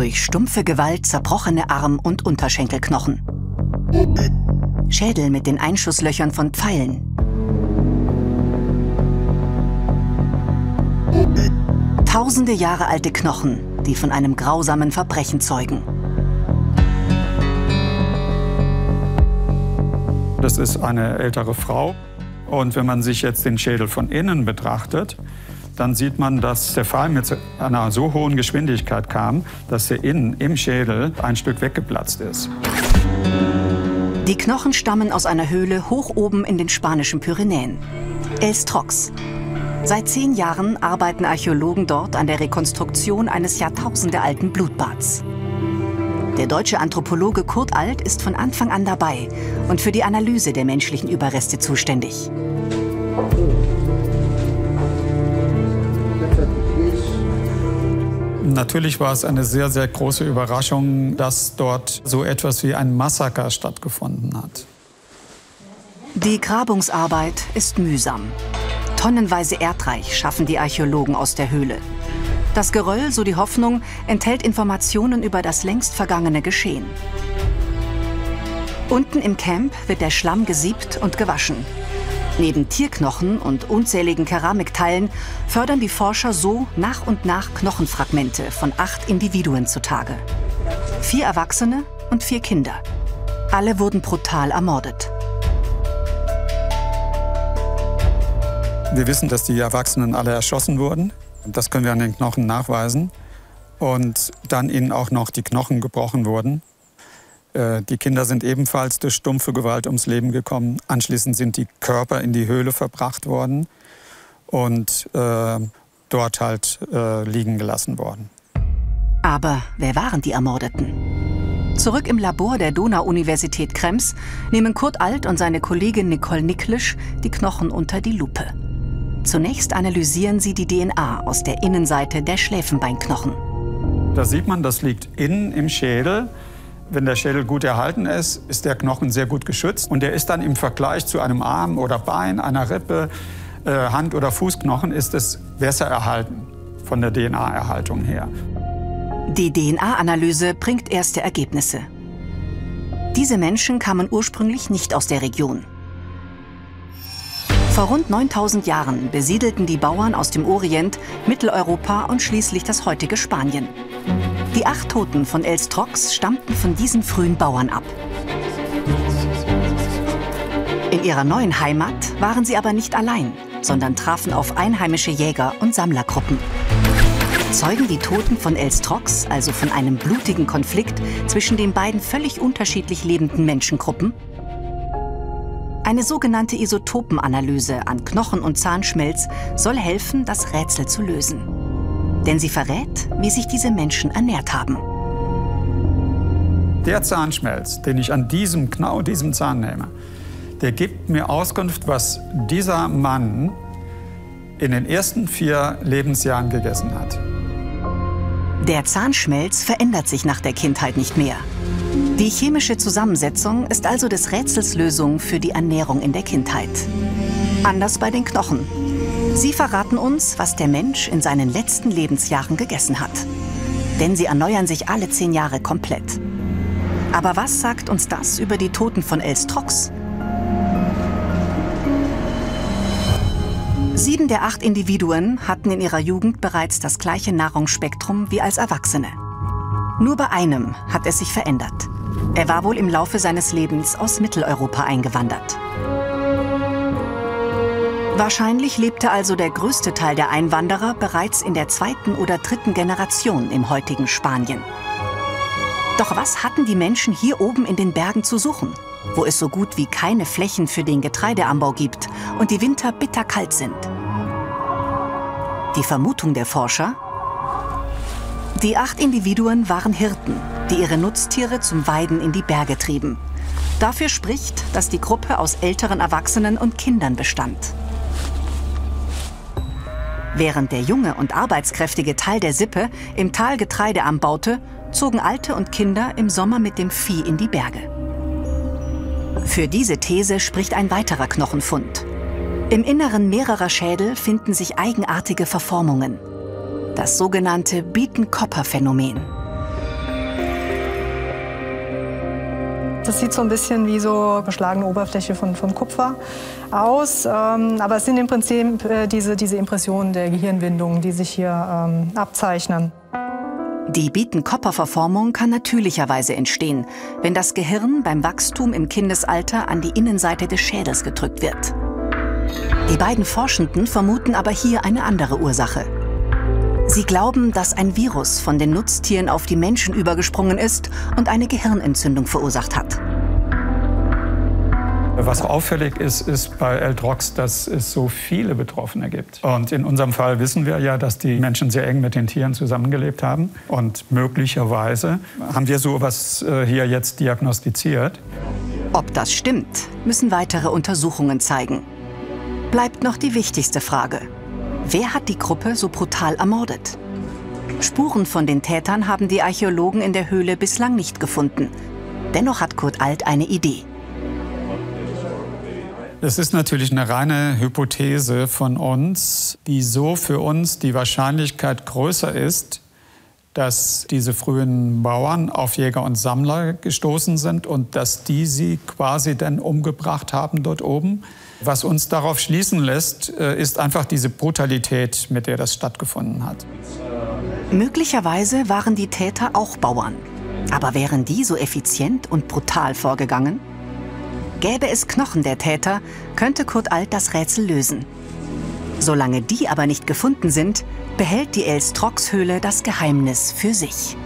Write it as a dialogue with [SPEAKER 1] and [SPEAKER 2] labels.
[SPEAKER 1] Durch stumpfe Gewalt zerbrochene Arm- und Unterschenkelknochen. Schädel mit den Einschusslöchern von Pfeilen. Tausende Jahre alte Knochen, die von einem grausamen Verbrechen zeugen.
[SPEAKER 2] Das ist eine ältere Frau. Und wenn man sich jetzt den Schädel von innen betrachtet, dann sieht man, dass der Fall mit einer so hohen Geschwindigkeit kam, dass der innen im Schädel ein Stück weggeplatzt ist.
[SPEAKER 1] Die Knochen stammen aus einer Höhle hoch oben in den spanischen Pyrenäen. Els Trox. Seit zehn Jahren arbeiten Archäologen dort an der Rekonstruktion eines jahrtausendealten Blutbads. Der deutsche Anthropologe Kurt Alt ist von Anfang an dabei und für die Analyse der menschlichen Überreste zuständig.
[SPEAKER 2] Natürlich war es eine sehr, sehr große Überraschung, dass dort so etwas wie ein Massaker stattgefunden hat.
[SPEAKER 1] Die Grabungsarbeit ist mühsam. Tonnenweise Erdreich schaffen die Archäologen aus der Höhle. Das Geröll, so die Hoffnung, enthält Informationen über das längst vergangene Geschehen. Unten im Camp wird der Schlamm gesiebt und gewaschen. Neben Tierknochen und unzähligen Keramikteilen fördern die Forscher so nach und nach Knochenfragmente von acht Individuen zutage. Vier Erwachsene und vier Kinder. Alle wurden brutal ermordet.
[SPEAKER 2] Wir wissen, dass die Erwachsenen alle erschossen wurden. Das können wir an den Knochen nachweisen. Und dann ihnen auch noch die Knochen gebrochen wurden. Äh, die Kinder sind ebenfalls durch stumpfe Gewalt ums Leben gekommen. Anschließend sind die Körper in die Höhle verbracht worden und äh, dort halt äh, liegen gelassen worden.
[SPEAKER 1] Aber wer waren die Ermordeten? Zurück im Labor der Donau-Universität Krems nehmen Kurt Alt und seine Kollegin Nicole Niklisch die Knochen unter die Lupe. Zunächst analysieren sie die DNA aus der Innenseite der Schläfenbeinknochen.
[SPEAKER 2] Da sieht man, das liegt innen im Schädel. Wenn der Schädel gut erhalten ist, ist der Knochen sehr gut geschützt. Und der ist dann im Vergleich zu einem Arm oder Bein, einer Rippe, äh, Hand- oder Fußknochen, ist es besser erhalten von der DNA-Erhaltung her.
[SPEAKER 1] Die DNA-Analyse bringt erste Ergebnisse. Diese Menschen kamen ursprünglich nicht aus der Region. Vor rund 9000 Jahren besiedelten die Bauern aus dem Orient Mitteleuropa und schließlich das heutige Spanien. Die acht Toten von Els Trox stammten von diesen frühen Bauern ab. In ihrer neuen Heimat waren sie aber nicht allein, sondern trafen auf einheimische Jäger und Sammlergruppen. Zeugen die Toten von Els Trox also von einem blutigen Konflikt zwischen den beiden völlig unterschiedlich lebenden Menschengruppen? Eine sogenannte Isotopenanalyse an Knochen und Zahnschmelz soll helfen, das Rätsel zu lösen. Denn sie verrät, wie sich diese Menschen ernährt haben.
[SPEAKER 2] Der Zahnschmelz, den ich an diesem, genau diesem Zahn nehme, der gibt mir Auskunft, was dieser Mann in den ersten vier Lebensjahren gegessen hat.
[SPEAKER 1] Der Zahnschmelz verändert sich nach der Kindheit nicht mehr. Die chemische Zusammensetzung ist also des Rätsels Lösung für die Ernährung in der Kindheit. Anders bei den Knochen. Sie verraten uns, was der Mensch in seinen letzten Lebensjahren gegessen hat. Denn sie erneuern sich alle zehn Jahre komplett. Aber was sagt uns das über die Toten von Els Trox? Sieben der acht Individuen hatten in ihrer Jugend bereits das gleiche Nahrungsspektrum wie als Erwachsene. Nur bei einem hat es sich verändert. Er war wohl im Laufe seines Lebens aus Mitteleuropa eingewandert. Wahrscheinlich lebte also der größte Teil der Einwanderer bereits in der zweiten oder dritten Generation im heutigen Spanien. Doch was hatten die Menschen hier oben in den Bergen zu suchen, wo es so gut wie keine Flächen für den Getreideanbau gibt und die Winter bitterkalt sind? Die Vermutung der Forscher? Die acht Individuen waren Hirten, die ihre Nutztiere zum Weiden in die Berge trieben. Dafür spricht, dass die Gruppe aus älteren Erwachsenen und Kindern bestand. Während der junge und arbeitskräftige Teil der Sippe im Tal Getreide anbaute, zogen Alte und Kinder im Sommer mit dem Vieh in die Berge. Für diese These spricht ein weiterer Knochenfund. Im Inneren mehrerer Schädel finden sich eigenartige Verformungen. Das sogenannte Bietenkopper-Phänomen.
[SPEAKER 3] Das sieht so ein bisschen wie so beschlagene Oberfläche von, von Kupfer aus. Ähm, aber es sind im Prinzip äh, diese, diese Impressionen der Gehirnwindungen, die sich hier ähm, abzeichnen.
[SPEAKER 1] Die Bietenkopperverformung kann natürlicherweise entstehen, wenn das Gehirn beim Wachstum im Kindesalter an die Innenseite des Schädels gedrückt wird. Die beiden Forschenden vermuten aber hier eine andere Ursache. Sie glauben, dass ein Virus von den Nutztieren auf die Menschen übergesprungen ist und eine Gehirnentzündung verursacht hat.
[SPEAKER 2] Was auffällig ist, ist bei L-Drox, dass es so viele Betroffene gibt. Und in unserem Fall wissen wir ja, dass die Menschen sehr eng mit den Tieren zusammengelebt haben. Und möglicherweise haben wir sowas äh, hier jetzt diagnostiziert.
[SPEAKER 1] Ob das stimmt, müssen weitere Untersuchungen zeigen. Bleibt noch die wichtigste Frage. Wer hat die Gruppe so brutal ermordet? Spuren von den Tätern haben die Archäologen in der Höhle bislang nicht gefunden. Dennoch hat Kurt Alt eine Idee.
[SPEAKER 2] Es ist natürlich eine reine Hypothese von uns, wieso für uns die Wahrscheinlichkeit größer ist, dass diese frühen Bauern auf Jäger und Sammler gestoßen sind und dass die sie quasi dann umgebracht haben dort oben. Was uns darauf schließen lässt, äh, ist einfach diese Brutalität, mit der das stattgefunden hat.
[SPEAKER 1] Möglicherweise waren die Täter auch Bauern. Aber wären die so effizient und brutal vorgegangen? Gäbe es Knochen der Täter, könnte Kurt Alt das Rätsel lösen. Solange die aber nicht gefunden sind, behält die Elstrox-Höhle das Geheimnis für sich.